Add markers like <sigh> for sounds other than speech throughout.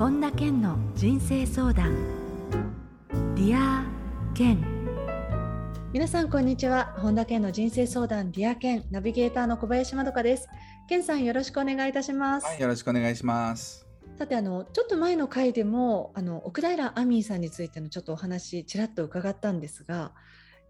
本田健の人生相談。 Dear 健。皆さんこんにちは。本田健の人生相談 Dear 健。ナビゲーターの小林まどかです。健さんよろしくお願いいたします、はい、よろしくお願いします。さてあのちょっと前の回でもあの奥平アミーさんについてのちょっとお話ちらっと伺ったんですが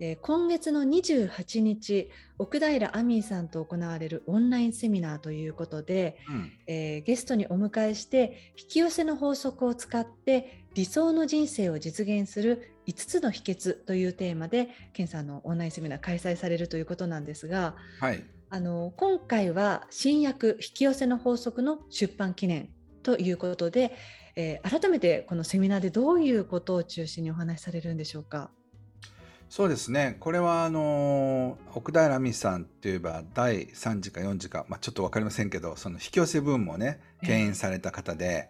えー、今月の28日奥平亜美さんと行われるオンラインセミナーということで、うん、えー、ゲストにお迎えして引き寄せの法則を使って理想の人生を実現する5つの秘訣というテーマで健さんのオンラインセミナー開催されるということなんですが、はい、あの今回は新薬引き寄せの法則の出版記念ということで、えー、改めてこのセミナーでどういうことを中心にお話しされるんでしょうか？そうですね。これは、あの、奥平美さんっていえば、第3次か4次か、まあ、ちょっと分かりませんけど、その引き寄せブームをね、牽引された方で、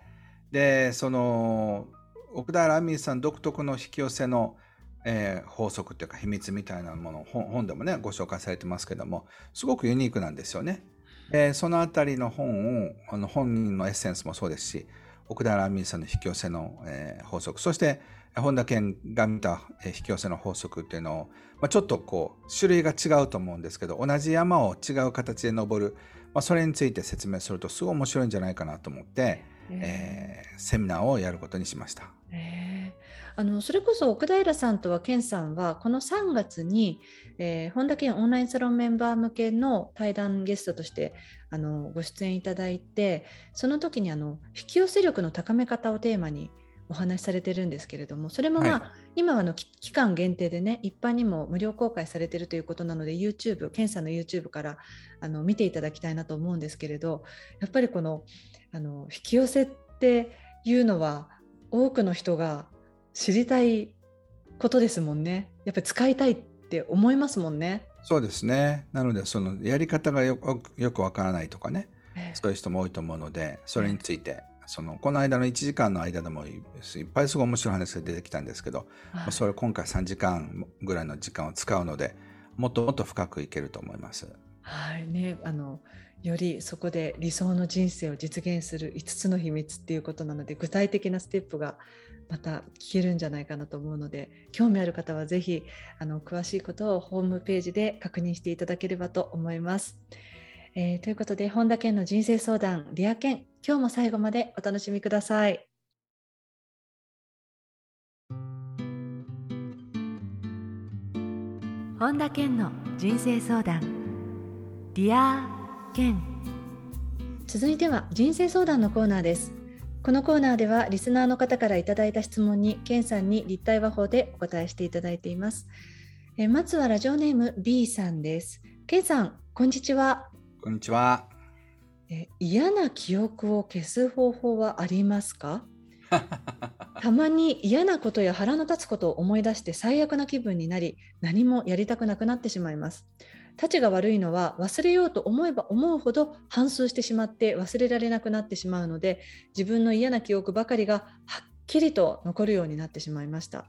で、その、奥平美さん独特の引き寄せの、えー、法則っていうか秘密みたいなものを本でもね、ご紹介されてますけども、すごくユニークなんですよね。えー、そのあたりの本を、あの本人のエッセンスもそうですし、奥平美さんの引き寄せの、えー、法則、そして、本田健が見た引き寄せの法則っていうのを、まあ、ちょっとこう種類が違うと思うんですけど同じ山を違う形で登る、まあ、それについて説明するとすごい面白いんじゃないかなと思って、えー、セミナーをやることにしました。えーあのそれこそ奥平さんとは健さんはこの3月に、えー、本田健オンラインサロンメンバー向けの対談ゲストとしてあのご出演いただいてその時にあの引き寄せ力の高め方をテーマにお話しされてるんですけれどもそれもまあ、はい、今はの期間限定でね一般にも無料公開されてるということなので YouTube 検査の YouTube からあの見ていただきたいなと思うんですけれどやっぱりこのあの引き寄せっていうのは多くの人が知りたいことですもんね。やっぱり使いたいって思いますもんね。そうですね。なのでそのやり方がよくわからないとかね、えー、そういう人も多いと思うのでそれについてそのこの間の1時間の間でもいっぱいすごい面白い話が出てきたんですけど、はい、それ今回3時間ぐらいの時間を使うのでもっともっと深くいけると思います。はいね、あのよりそこで理想の人生を実現する5つの秘密っていうことなので具体的なステップがまた聞けるんじゃないかなと思うので興味ある方はぜひあの詳しいことをホームページで確認していただければと思います。えー、ということで本田健の人生相談 Dear 健。今日も最後までお楽しみください。本田健の人生相談。 Dear 健。続いては人生相談のコーナーです。このコーナーではリスナーの方からいただいた質問に健さんに立体話法でお答えしていただいています。えまずはラジオネーム B さんです。健さんこんにちはこんにちは。え嫌な記憶を消す方法はありますか？<laughs> たまに嫌なことや腹の立つことを思い出して最悪な気分になり何もやりたくなくなってしまいます。たちが悪いのは忘れようと思えば思うほど反芻してしまって忘れられなくなってしまうので自分の嫌な記憶ばかりがはっきりと残るようになってしまいました。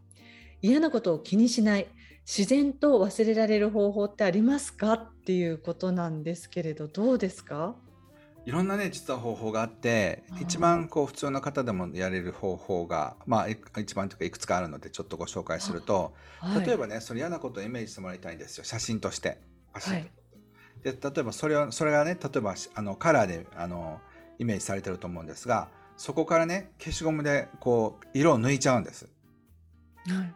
嫌なことを気にしない自然と忘れられる方法ってありますか？っていうことなんですけれどどうですか？いろんなね実は方法があって一番こう普通の方でもやれる方法がまあ一番というかいくつかあるのでちょっとご紹介すると、はい、例えばねその嫌なことをイメージしてもらいたいんですよ。写真として。はい、で例えばそれをそれがね例えばあのカラーであのイメージされてると思うんですがそこからね消しゴムでこう色を抜いちゃうんです。はい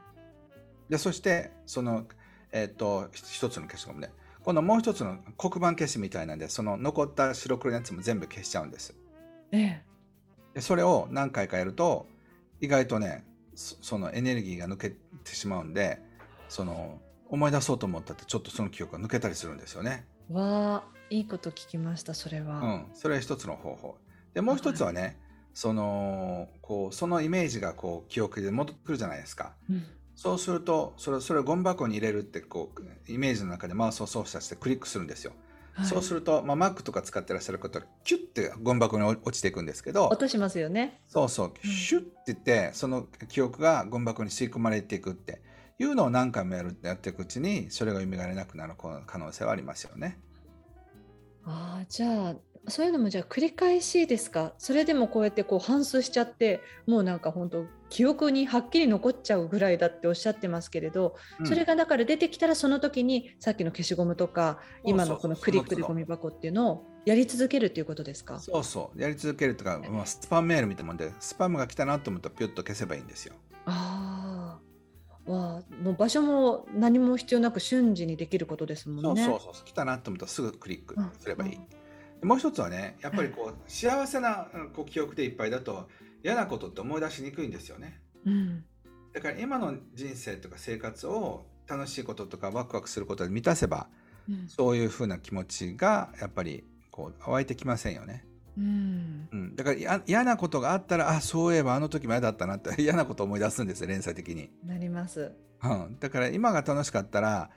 でそしてその、えーと、一つの消しゴムで今度もう一つの黒板消しみたいなんでその残った白黒のやつも全部消しちゃうんです。ええ、でそれを何回かやると意外とねそのエネルギーが抜けてしまうんでその思い出そうと思ったってちょっとその記憶が抜けたりするんですよね。わあいいこと聞きましたそれは。うん、それは一つの方法。でもう一つはね、はい、そのこうそのイメージがこう記憶で戻ってくるじゃないですか。うんそうするとそれそれをゴミ箱に入れるってこうイメージの中でマウスを操作してクリックするんですよ。はい、そうすると、まあ、Mac とか使ってらっしゃる方はキュッてゴミ箱に落ちていくんですけど落としますよねそうそう、シュッて言ってその記憶がゴミ箱に吸い込まれていくっていうのを何回もやるやっていくうちにそれが蘇れなくなる可能性はありますよね。ああじゃあそういうのもじゃあ繰り返しですか？それでもこうやってこう反芻しちゃってもうなんか本当記憶にはっきり残っちゃうぐらいだっておっしゃってますけれど、うん、それがだから出てきたらその時にさっきの消しゴムとか今のこのクリックでゴミ箱っていうのをやり続けるっていうことですか？そうそうやり続けるとか、まあ、スパムメールみたいなもんでスパムが来たなと思ったらピュッと消せばいいんですよ。ああわもう場所も何も必要なく瞬時にできることですもんね。そうそうそう来たなと思ったらすぐクリックすればいい。うんうん、もう一つはねやっぱりこう幸せなこう記憶でいっぱいだと嫌なことって思い出しにくいんですよね。うん、だから今の人生とか生活を楽しいこととかワクワクすることで満たせば、うん、そういうふうな気持ちがやっぱりこう湧いてきませんよね。うん、うん、だから嫌なことがあったらあそういえばあの時も嫌だったなって <laughs> 嫌なことを思い出すんですよ連載的に。なります、うん、だから今が楽しかったら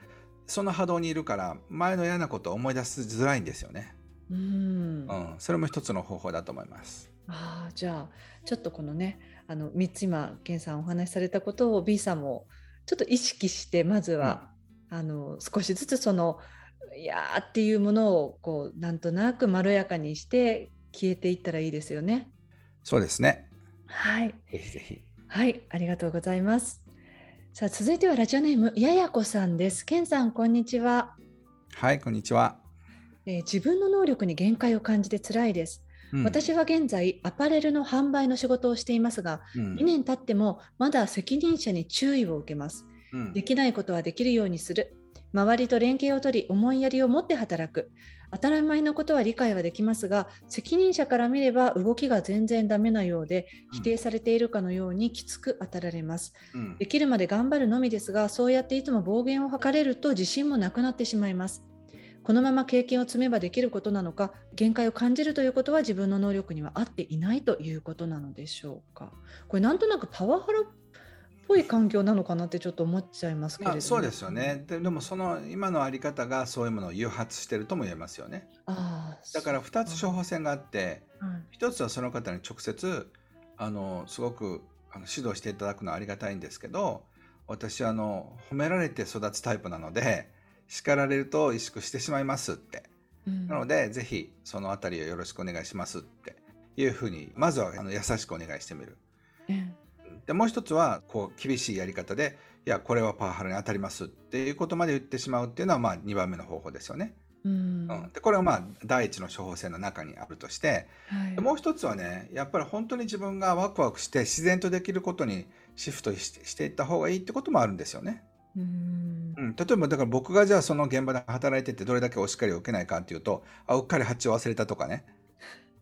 その波動にいるから前の嫌なことを思い出しづらいんですよね。うん、うん、それも一つの方法だと思います。あじゃあちょっとこのねあの3つ今健さんお話しされたことを B さんもちょっと意識してまずは、うん、あの少しずつそのいやーっていうものをこうなんとなくまろやかにして消えていったらいいですよね。そうですね。はい。ぜひぜひ。はい、ありがとうございます。さあ続いてはラジオネームややこさんです。けんさんこんにちは。はい、こんにちは。えー、自分の能力に限界を感じて辛いです。うん、私は現在アパレルの販売の仕事をしていますが、うん、2年経ってもまだ責任者に注意を受けます、うん、できないことはできるようにする。周りと連携を取り思いやりを持って働く。当たり前のことは理解はできますが責任者から見れば動きが全然ダメなようで否定されているかのようにきつく当たられます、うん、できるまで頑張るのみですがそうやっていつも暴言を吐かれると自信もなくなってしまいますこのまま経験を積めばできることなのか限界を感じるということは自分の能力には合っていないということなのでしょうか。これなんとなくパワハラぽい環境なのかなってちょっと思っちゃいますけれども、まあ、そうですよね。ででもその今のあり方がそういうものを誘発してるとも言えますよね。あだから2つ処方箋があって、うん、1つはその方に直接あのすごくあの指導していただくのはありがたいんですけど私あの褒められて育つタイプなので叱られると萎縮してしまいますって、うん、なのでぜひその辺りをよろしくお願いしますっていうふうにまずはあの優しくお願いしてみる。うんでもう一つはこう厳しいやり方でいやこれはパワハラに当たりますっていうことまで言ってしまうっていうのはまあ2番目の方法ですよね。うん、でこれはまあ第一の処方箋の中にあるとして、はい、もう一つはねやっぱり本当に自分がワクワクして自然とできることにシフトしていった方がいいってこともあるんですよね。うん、うん、例えばだから僕がじゃあその現場で働いててどれだけお叱りを受けないかっていうとあうっかり発注忘れたとかね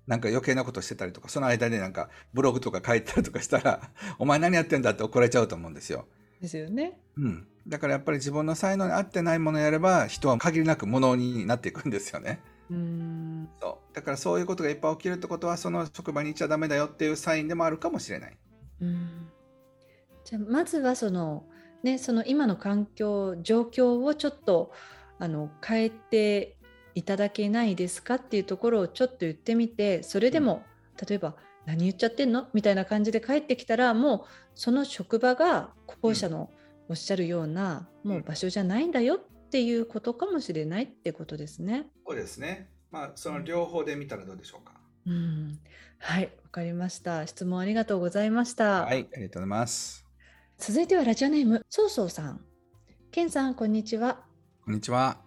なんか余計なことしてたりとか、その間でなんかブログとか書いたりとかしたら、<laughs> お前何やってんだって怒られちゃうと思うんですよ。ですよね。うん。だからやっぱり自分の才能に合ってないものをやれば、人は限りなくものになっていくんですよね。うんそうだからそういうことがいっぱい起きるってことはその職場に行っちゃダメだよっていうサインでもあるかもしれない。うんじゃあまずはその,、ね、その今の環境状況をちょっとあの変えていただけないですかっていうところをちょっと言ってみてそれでも、例えば何言っちゃってんの？みたいな感じで帰ってきたらもうその職場が後者のおっしゃるような、もう場所じゃないんだよっていうことかもしれないってことですね。そうですね。まあその両方で見たらどうでしょうか？うん、はい、わかりました。質問ありがとうございました。はい、ありがとうございます。続いてはラジオネームそうそうさん。けんさんこんにちは。こんにちは。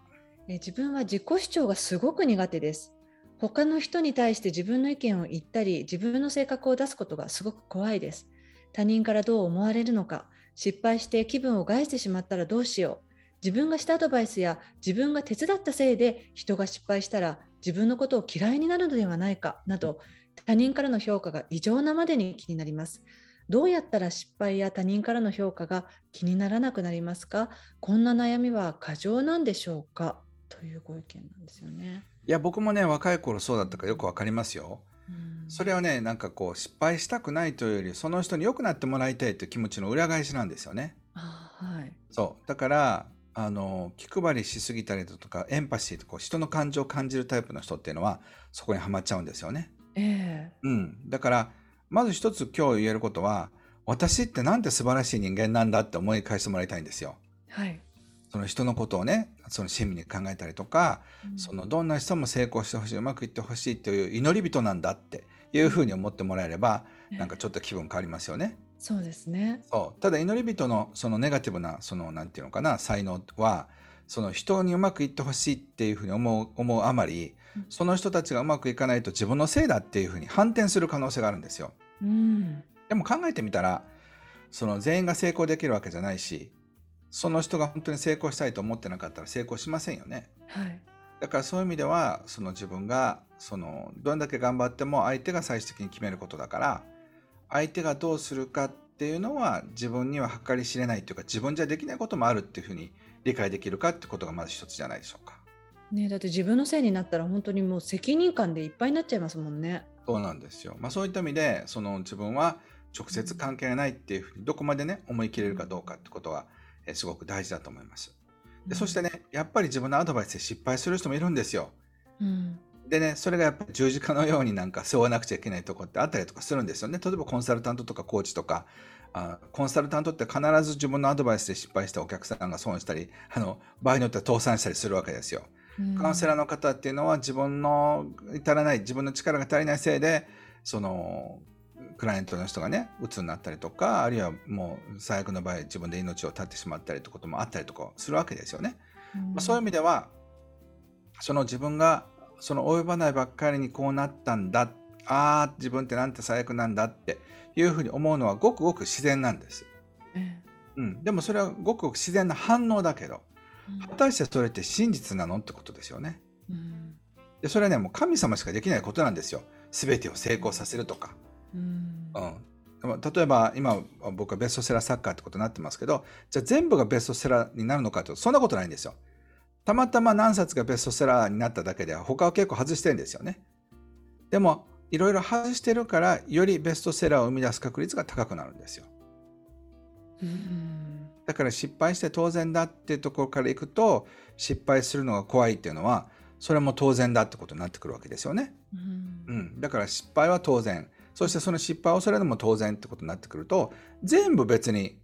自分は自己主張がすごく苦手です。他の人に対して自分の意見を言ったり、自分の性格を出すことがすごく怖いです。他人からどう思われるのか、失敗して気分を害してしまったらどうしよう。自分がしたアドバイスや自分が手伝ったせいで人が失敗したら自分のことを嫌いになるのではないかなど他人からの評価が異常なまでに気になります。どうやったら失敗や他人からの評価が気にならなくなりますか？こんな悩みは過剰なんでしょうか？というご意見なんですよね。いや僕もね若い頃そうだったかよくわかりますよ。それはねなんかこう失敗したくないというよりその人に良くなってもらいたいという気持ちの裏返しなんですよね。あはい、そうだからあの気配りしすぎたりだとかエンパシーとこう人の感情を感じるタイプの人っていうのはそこにはまっちゃうんですよね。えー、うん、だからまず一つ今日言えることは私ってなんて素晴らしい人間なんだって思い返してもらいたいんですよ。はい、その人のことをねその親身に考えたりとか、うんそのどんな人も成功してほしいうまくいってほしいという祈り人なんだっていうふうに思ってもらえればなんかちょっと気分変わりますよね。そうですね。そうただ祈り人のそのネガティブなそのなんていうのかな才能はその人にうまくいってほしいっていうふうに思う思うあまりうんその人たちがうまくいかないと自分のせいだっていうふうに反転する可能性があるんですよ。うん。でも考えてみたらその全員が成功できるわけじゃないしその人が本当に成功したいと思ってなかったら成功しませんよね。はい。だからそういう意味ではその自分がそのどれだけ頑張っても相手が最終的に決めることだから相手がどうするかっていうのは自分には計り知れないというか自分じゃできないこともあるっていうふうに理解できるかってことがまず一つじゃないでしょうか。ねだって自分のせいになったら本当にもう責任感でいっぱいになっちゃいますもんね。そうなんですよ。まあそういった意味でその自分は直接関係がないっていうふうにどこまでね思い切れるかどうかってことがえーすごく大事だと思います。でそしてねやっぱり自分のアドバイスで失敗する人もいるんですよ。うん。でね、それがやっぱり十字架のようになんか背負わなくちゃいけないとこってあったりとかするんですよね。例えばコンサルタントとかコーチとか、あコンサルタントって必ず自分のアドバイスで失敗したお客さんが損したり、あの場合によっては倒産したりするわけですよ。カウンセラーの方っていうのは自分の至らない、自分の力が足りないせいで、その、クライアントの人がね、鬱になったりとか、あるいはもう最悪の場合自分で命を絶ってしまったりということもあったりとかするわけですよね。うん、まあ、そういう意味ではその自分がその及ばないばっかりにこうなったんだああ自分ってなんて最悪なんだっていうふうに思うのはごくごく自然なんです、えうん、でもそれはごくごく自然な反応だけどえ果たしてそれって真実なのってことですよね。うん。でそれはねもう神様しかできないことなんですよ。全てを成功させるとか、うん。うん、例えば今僕はベストセラーサッカーってことになってますけどじゃあ全部がベストセラーになるのかとそんなことないんですよ。たまたま何冊がベストセラーになっただけで他は結構外してるんですよね。でもいろいろ外してるからよりベストセラーを生み出す確率が高くなるんですよ。うんだから失敗して当然だっていうところからいくと失敗するのが怖いっていうのはそれも当然だってことになってくるわけですよね。うん。うん、だから失敗は当然。そしてその失敗を恐れるのも当然ってことになってくると全部別に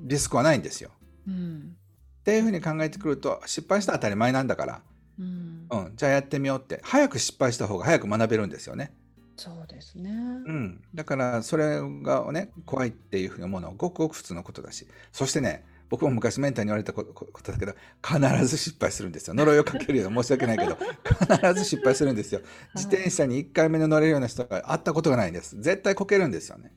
リスクはないんですよ。うん。っていうふうに考えてくると失敗したら当たり前なんだから、うん。うん、じゃあやってみようって。早く失敗した方が早く学べるんですよね。そうですね。うん、だからそれがね怖いっていうふうに思うのはごくごく普通のことだし。そしてね僕も昔メンターに言われたことだけど必ず失敗するんですよ。呪いをかけるような申し訳ないけど必ず失敗するんですよ。自転車に1回目の乗れるような人が会ったことがないんです。絶対こけるんですよね。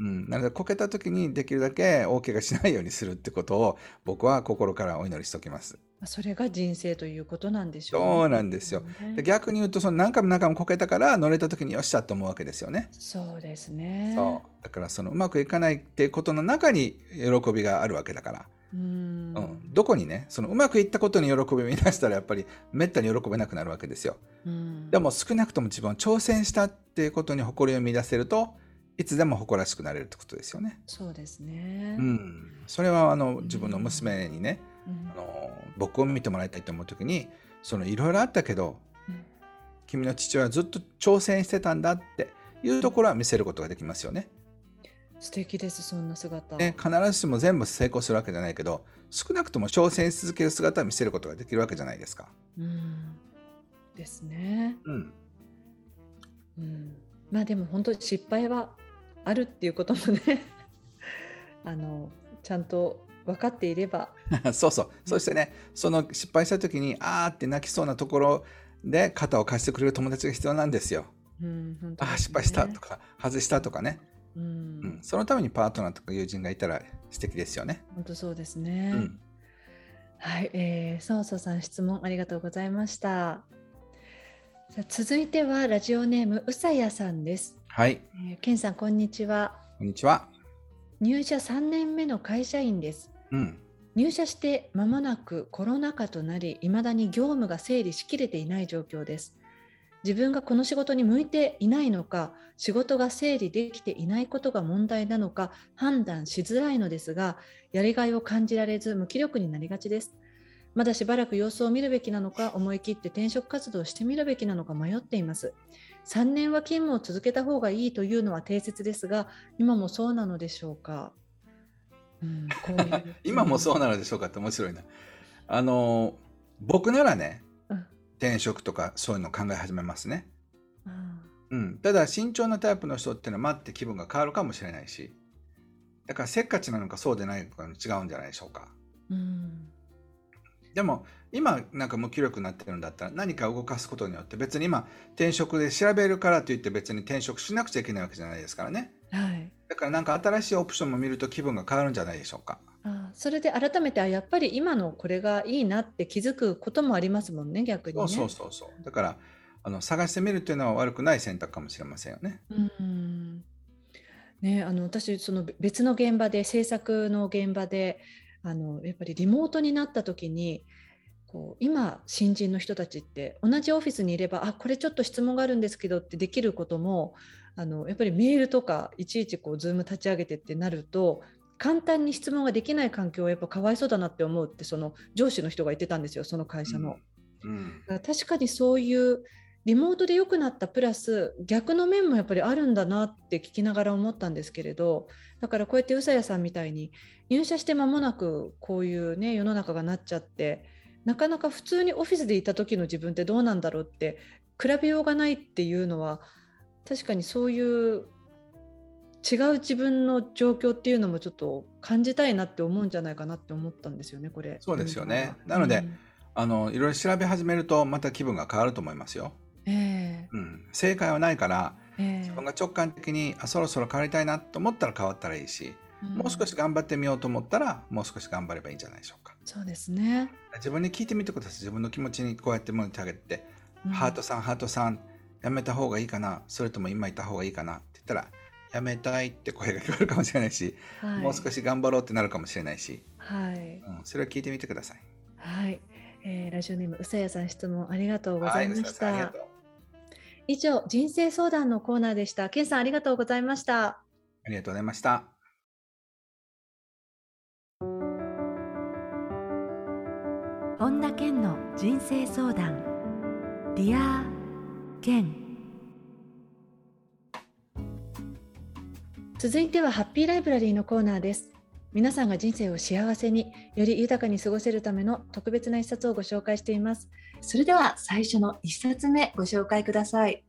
うん、なのでこけた時にできるだけ大怪我しないようにするってことを僕は心からお祈りしておきます。まあそれが人生ということなんでしょう、そうなんですよ。ねで逆に言うとその何回も何回もこけたから乗れた時によっしゃと思うわけですよね。そうですね。そうだからそのうまくいかないっていうことの中に喜びがあるわけだから、うん。うん、どこにねそのうまくいったことに喜びを見出したらやっぱりめったに喜べなくなるわけですよ。うんでも少なくとも自分は挑戦したっていうことに誇りを見出せるといつでも誇らしくなれるってことですよね。そうですね。うん、それはあの自分の娘にね、うんあの僕を見てもらいたいと思う時にそのいろいろあったけどうん君の父親はずっと挑戦してたんだっていうところは見せることができますよね。素敵ですそんな姿。ね必ずしも全部成功するわけじゃないけど少なくとも挑戦し続ける姿は見せることができるわけじゃないですか。うん。ですね。うん、うん。まあでも本当に失敗はあるっていうこともね <laughs> あのちゃんと分かっていれば。<laughs> そうそうそしてねその失敗した時にあーって泣きそうなところで肩を貸してくれる友達が必要なんですよ。うん、本当あ失敗したと。か外したとかね、ううんん。そのためにパートナーとか友人がいたら素敵ですよね。本当そうですね。うんはい、えー、そうそうさん質問ありがとうございました。さあ続いてはラジオネームうさやさんです。はい、えー、ケンさんこんにちは。こんにちは。入社3年目の会社員です。うん、入社して間もなくコロナ禍となり、いまだに業務が整理しきれていない状況です。自分がこの仕事に向いていないのか、仕事が整理できていないことが問題なのか判断しづらいのですが、やりがいを感じられず無気力になりがちです。まだしばらく様子を見るべきなのか、思い切って転職活動をしてみるべきなのか迷っています。3年は勤務を続けた方がいいというのは定説ですが、今もそうなのでしょうか？うん、こういう <laughs> 今もそうなのでしょうかって面白いな。あの僕ならね、うん、転職とかそういうの考え始めますね。うん、ただ慎重なタイプの人っていうのは待って気分が変わるかもしれないしだからせっかちなのかそうでないのか違うんじゃないでしょうか。うん、でも今なんか無気力になってるんだったら何か動かすことによって別に今転職で調べるからといって別に転職しなくちゃいけないわけじゃないですからね。はい、だからなんか新しいオプションも見ると気分が変わるんじゃないでしょうか。あそれで改めてあやっぱり今のこれがいいなって気づくこともありますもんね逆に、ね、そうそうそうだからあの探してみるというのは悪くない選択かもしれませんよね。うんね、あの私その別の現場で制作の現場であのやっぱりリモートになった時にこう今新人の人たちって同じオフィスにいればあこれちょっと質問があるんですけどってできることもあのやっぱりメールとかいちいちこう Zoom 立ち上げてってなると簡単に質問ができない環境はやっぱかわいそうだなって思うってその上司の人が言ってたんですよその会社の。うんうん、確かにそういうリモートで良くなったプラス逆の面もやっぱりあるんだなって聞きながら思ったんですけれどだからこうやって宇佐谷さんみたいに入社して間もなくこういうね世の中がなっちゃってなかなか普通にオフィスでいた時の自分ってどうなんだろうって比べようがないっていうのは確かにそういう違う自分の状況っていうのもちょっと感じたいなって思うんじゃないかなって思ったんですよねこれ。そうですよね。なので、うん、あのいろいろ調べ始めるとまた気分が変わると思いますよ。えー、うん、正解はないから、えー、自分が直感的にあそろそろ変わりたいなと思ったら変わったらいいし、うん、もう少し頑張ってみようと思ったらもう少し頑張ればいいんじゃないでしょうか。そうですね。自分に聞いてみてください。自分の気持ちにこうやって向いてあげて、うん、ハートさんハートさんやめた方がいいかな。それとも今いた方がいいかな。って言ったらやめたいって声が聞こえるかもしれないし、はい、もう少し頑張ろうってなるかもしれないし、はい。うん、それを聞いてみてください。はい、えー、ラジオネームうさやさん質問ありがとうございました。はい以上、人生相談のコーナーでした。ケンさん、ありがとうございました。ありがとうございました。本田健の人生相談。 Dear 健。続いてはハッピーライブラリーのコーナーです。皆さんが人生を幸せにより豊かに過ごせるための特別な一冊をご紹介しています。それでは最初の1冊目ご紹介ください。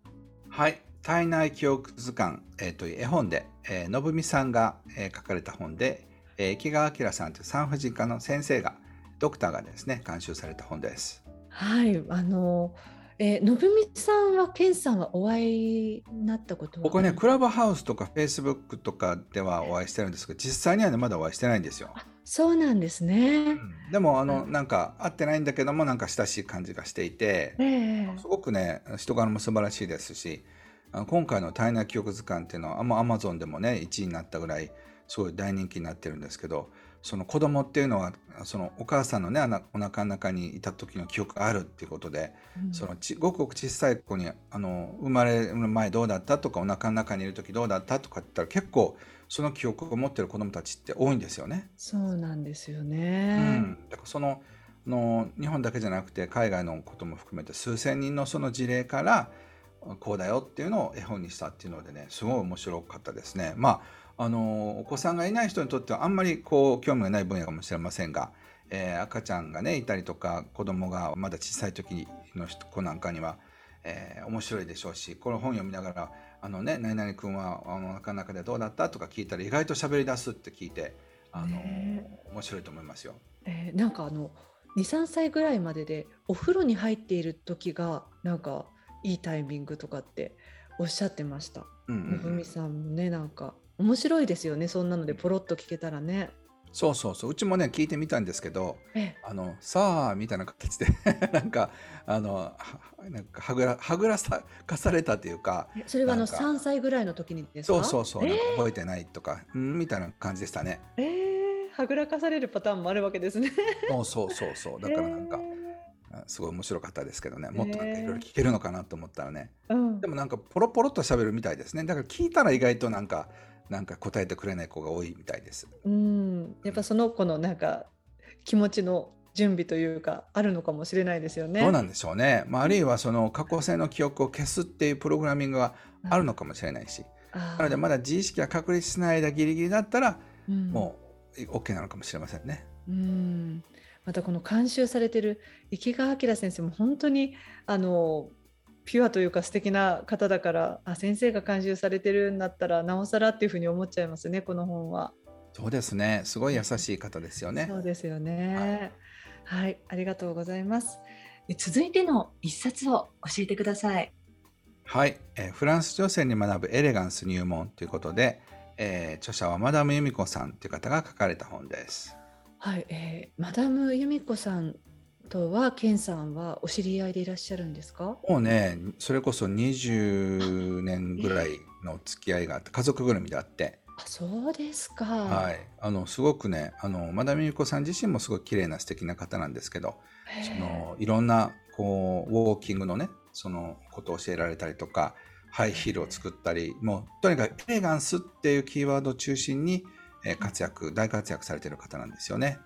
はい。体内記憶図鑑、えー、という絵本で、えー、信美さんが、えー、書かれた本で、えー、木川明さんという産婦人科の先生が、ドクターがですね、監修された本です。はい。あのえー、信美さんは健さんはお会いになったことは？僕ねクラブハウスとかフェイスブックとかではお会いしてるんですけど実際にはねまだお会いしてないんですよ。そうなんですね、うん、でもあの、なんか会ってないんだけどもなんか親しい感じがしていて、えー、すごくね人柄も素晴らしいですし今回の「体内記憶図鑑」っていうのはアマゾンでもね1位になったぐらいすごい大人気になってるんですけどその子供っていうのはそのお母さんのねお腹の中にいた時の記憶があるっていうことで、うん、そのちごくごく小さい子にあの生まれる前どうだったとかお腹の中にいる時どうだったとかって言ったら結構その記憶を持ってる子どもたちって多いんですよね。そうなんですよね、うん、だからそのの日本だけじゃなくて海外のことも含めて数千人のその事例からこうだよっていうのを絵本にしたっていうのでねすごい面白かったですね。まああのお子さんがいない人にとってはあんまりこう興味がない分野かもしれませんが、えー、赤ちゃんがねいたりとか子供がまだ小さい時の子なんかには、えー、面白いでしょうしこの本読みながらあのね、何々君はあのなかなかでどうだったとか聞いたら意外と喋り出すって聞いてあの、面白いと思いますよ。えー、なんかあの23歳ぐらいまででお風呂に入っている時がなんかいいタイミングとかっておっしゃってました。うんうん、さんもねなんか面白いですよねそんなのでポロッと聞けたらね。そうそうそう。うちもね聞いてみたんですけど「あのさあ」みたいな形で <laughs> なんかあのなんかはぐらはぐらさかされたというかそれはあの3歳ぐらいの時にですか？そうそうそう、えー、覚えてないとか、うん、みたいな感じでしたね。えー、はぐらかされるパターンもあるわけですね。そうそうそうそう。<laughs> だからなんか、えー、すごい面白かったですけどね。もっとなんかいろいろ聞けるのかなと思ったらね、えー、でもなんかポロポロっと喋るみたいですね。だから聞いたら意外となんかなんか答えてくれない子が多いみたいです。うん、やっぱその子のなんか気持ちの準備というかあるのかもしれないですよね。そうなんでしょうね。まあ、あるいはその過去性の記憶を消すっていうプログラミングがあるのかもしれないし、なのでまだ自意識が確立しない間ギリギリだったら、うん、も OK なのかもしれませんね。うんまたこの監修されてる池川明先生も本当にあのピュアというか素敵な方だからあ先生が監修されてるんだったらなおさらっていうふうに思っちゃいますねこの本は。そうですねすごい優しい方ですよね。そうですよね、はい、はい、ありがとうございます。続いての一冊を教えてください。はい、えー、フランス女性に学ぶエレガンス入門ということで、えー、著者はマダム由美子さんという方が書かれた本です。はい、えー、マダム由美子さんとはケンさんはお知り合いでいらっしゃるんですか？もうねそれこそ20年ぐらいの付き合いがあって家族ぐるみであって。あそうですか。はい。あのすごくねあのマダム由美子さん自身もすごい綺麗な素敵な方なんですけどそのいろんなこうウォーキングのねそのことを教えられたりとかハイヒールを作ったりもうとにかくエレガンスっていうキーワードを中心にえ活躍、大活躍されてる方なんですよね。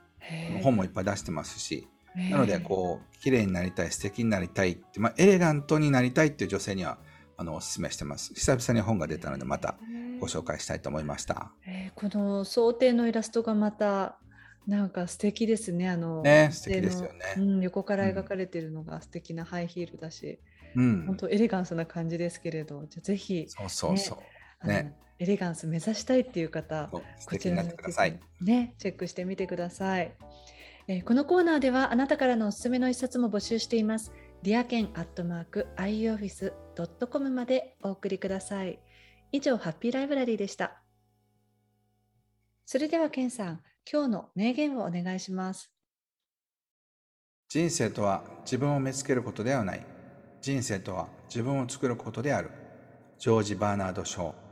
本もいっぱい出してますし、なのでこう綺麗になりたい素敵になりたいって、まあ、エレガントになりたいっていう女性にはあのお勧めしてます。久々に本が出たのでまたご紹介したいと思いました、えー、この想定のイラストがまたなんか素敵ですねあのね素敵ですよね、うん、横から描かれてるのが素敵なハイヒールだし、うん、本当エレガンスな感じですけれどじゃぜひ、そうそうそう。ねエレガンス目指したいっていう方、こちらにね、チェックしてみてください、えー、このコーナーではあなたからのおすすめの一冊も募集しています。ディアケンアットマーク ioffice.com までお送りください。以上、ハッピーライブラリーでした。それでは、ケンさん、今日の名言をお願いします。人生とは自分を見つけることではない。人生とは自分を作ることである。ジョージ・バーナード・ショー。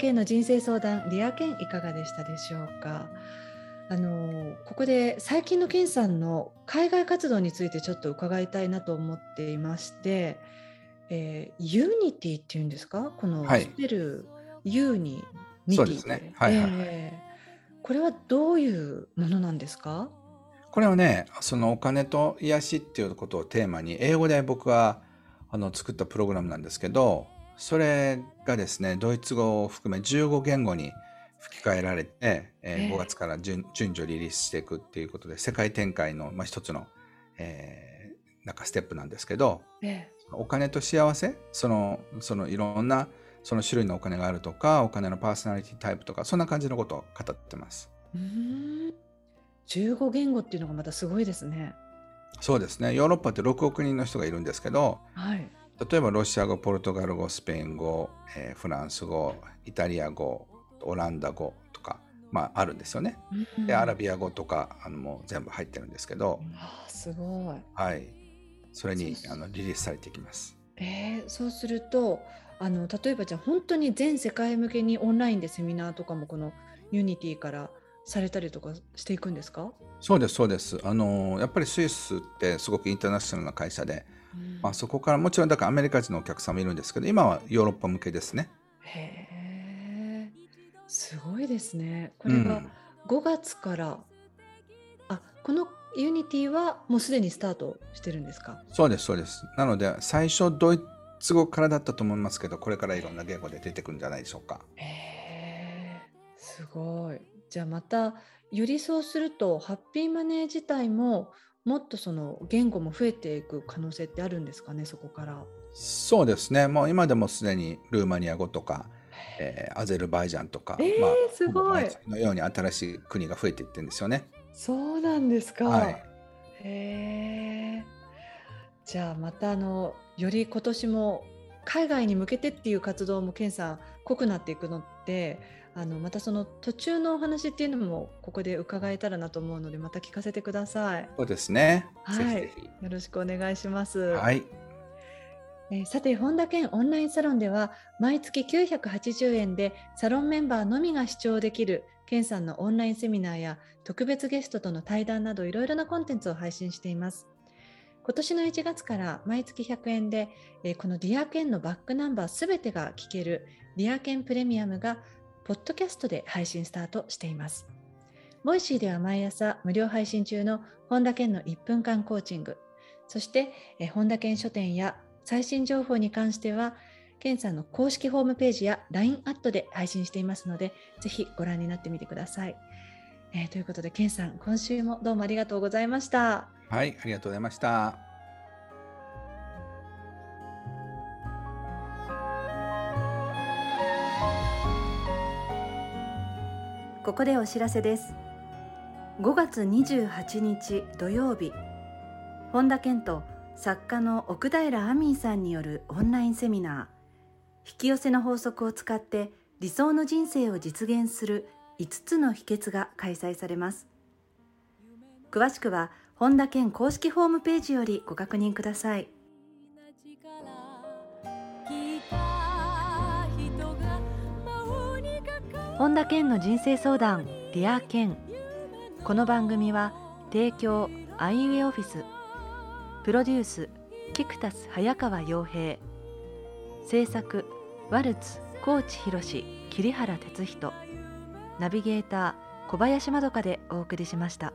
健の人生相談リア健いかがでしたでしょうか？あのここで最近の健さんの海外活動についてちょっと伺いたいなと思っていまして、えー、ユニティっていうんですか？このスペル、ユーニニティですね、はいはい、えー、これはどういうものなんですか？これはねそのお金と癒しっていうことをテーマに英語で僕はあの作ったプログラムなんですけどそれがですね、ドイツ語を含め15言語に吹き替えられて、えー、5月から順順序リリースしていくっていうことで、世界展開の、まあ、一つの、えー、なんかステップなんですけど、お金と幸せ、その、そのいろんなその種類のお金があるとか、お金のパーソナリティタイプとか、そんな感じのことを語ってます。うん15言語っていうのがまたすごいですね。そうですね。ヨーロッパって6億人の人がいるんですけど、はい、例えばロシア語、ポルトガル語、スペイン語、えー、フランス語、イタリア語、オランダ語とか、まあ、あるんですよね。うん、でアラビア語とかあのもう全部入ってるんですけど、あすごい。はい。それにあのリリースされていきます。えー、そうするとあの例えばじゃあ本当に全世界向けにオンラインでセミナーとかもこのユニティからされたりとかしていくんですか？そうですそうですあのやっぱりスイスってすごくインターナショナルな会社でまあ、そこからもちろんだからアメリカ人のお客さんもいるんですけど今はヨーロッパ向けですね。へえすごいですね。これが5月から、うん、あこのユニティはもうすでにスタートしてるんですか？そうですそうです。なので最初ドイツ語からだったと思いますけどこれからいろんな言語で出てくるんじゃないでしょうか。へえすごい。じゃあまたよりそうするとハッピーマネー自体ももっとその言語も増えていく可能性ってあるんですかねそこから。そうですねもう今でもすでにルーマニア語とか、えー、アゼルバイジャンとか、えー、まあ、すごいのように新しい国が増えていってるんですよね。そうなんですか。はい、へえ。じゃあまたあのより今年も海外に向けてっていう活動も健さん濃くなっていくのってあのまたその途中のお話っていうのもここで伺えたらなと思うのでまた聞かせてください。そうですね。はい。ぜひぜひよろしくお願いします。はい。えー、さて本田健オンラインサロンでは毎月980円でサロンメンバーのみが視聴できる健さんのオンラインセミナーや特別ゲストとの対談などいろいろなコンテンツを配信しています。今年の1月から毎月100円で、えー、このディアケンのバックナンバーすべてが聞けるリアケンプレミアムがポッドキャストで配信スタートしています。ボイシーでは毎朝無料配信中の本田健の1分間コーチング。そして本田健書店や最新情報に関しては健さんの公式ホームページや LINE アットで配信していますのでぜひご覧になってみてください、えー、ということで健さん今週もどうもありがとうございました。はいありがとうございました。ここでお知らせです。5月28日土曜日本田健と作家の奥平アミンさんによるオンラインセミナー。引き寄せの法則を使って理想の人生を実現する5つの秘訣が開催されます。詳しくは本田健公式ホームページよりご確認ください。本田健の人生相談 Dear 健この番組は提供アイウェイオフィス。プロデュースキクタス早川洋平。制作ワルツ高知博桐原哲人。ナビゲーター小林まどかでお送りしました。